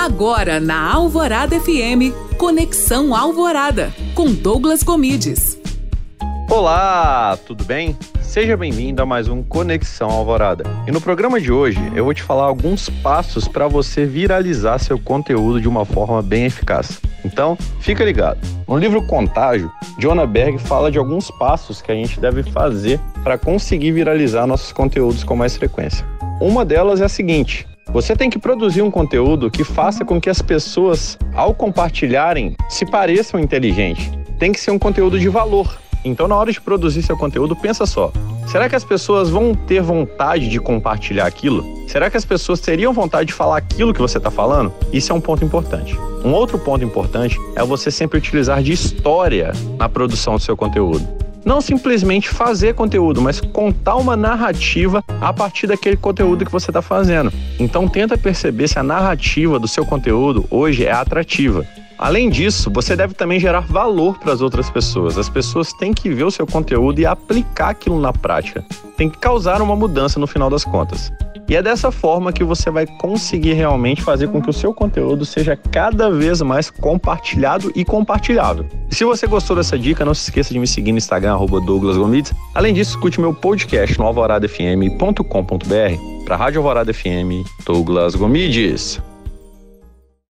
Agora na Alvorada FM, Conexão Alvorada, com Douglas Comides. Olá, tudo bem? Seja bem-vindo a mais um Conexão Alvorada. E no programa de hoje eu vou te falar alguns passos para você viralizar seu conteúdo de uma forma bem eficaz. Então, fica ligado. No livro Contágio, Jonah Berg fala de alguns passos que a gente deve fazer para conseguir viralizar nossos conteúdos com mais frequência. Uma delas é a seguinte: você tem que produzir um conteúdo que faça com que as pessoas, ao compartilharem, se pareçam inteligentes. Tem que ser um conteúdo de valor. Então, na hora de produzir seu conteúdo, pensa só: será que as pessoas vão ter vontade de compartilhar aquilo? Será que as pessoas teriam vontade de falar aquilo que você está falando? Isso é um ponto importante. Um outro ponto importante é você sempre utilizar de história na produção do seu conteúdo não simplesmente fazer conteúdo, mas contar uma narrativa a partir daquele conteúdo que você está fazendo. Então tenta perceber se a narrativa do seu conteúdo hoje é atrativa. Além disso, você deve também gerar valor para as outras pessoas. As pessoas têm que ver o seu conteúdo e aplicar aquilo na prática. Tem que causar uma mudança no final das contas. E é dessa forma que você vai conseguir realmente fazer com que o seu conteúdo seja cada vez mais compartilhado e compartilhável. Se você gostou dessa dica, não se esqueça de me seguir no Instagram, Douglas Gomides. Além disso, escute meu podcast no alvoradafm.com.br para Rádio Alvorada FM, Douglas Gomides.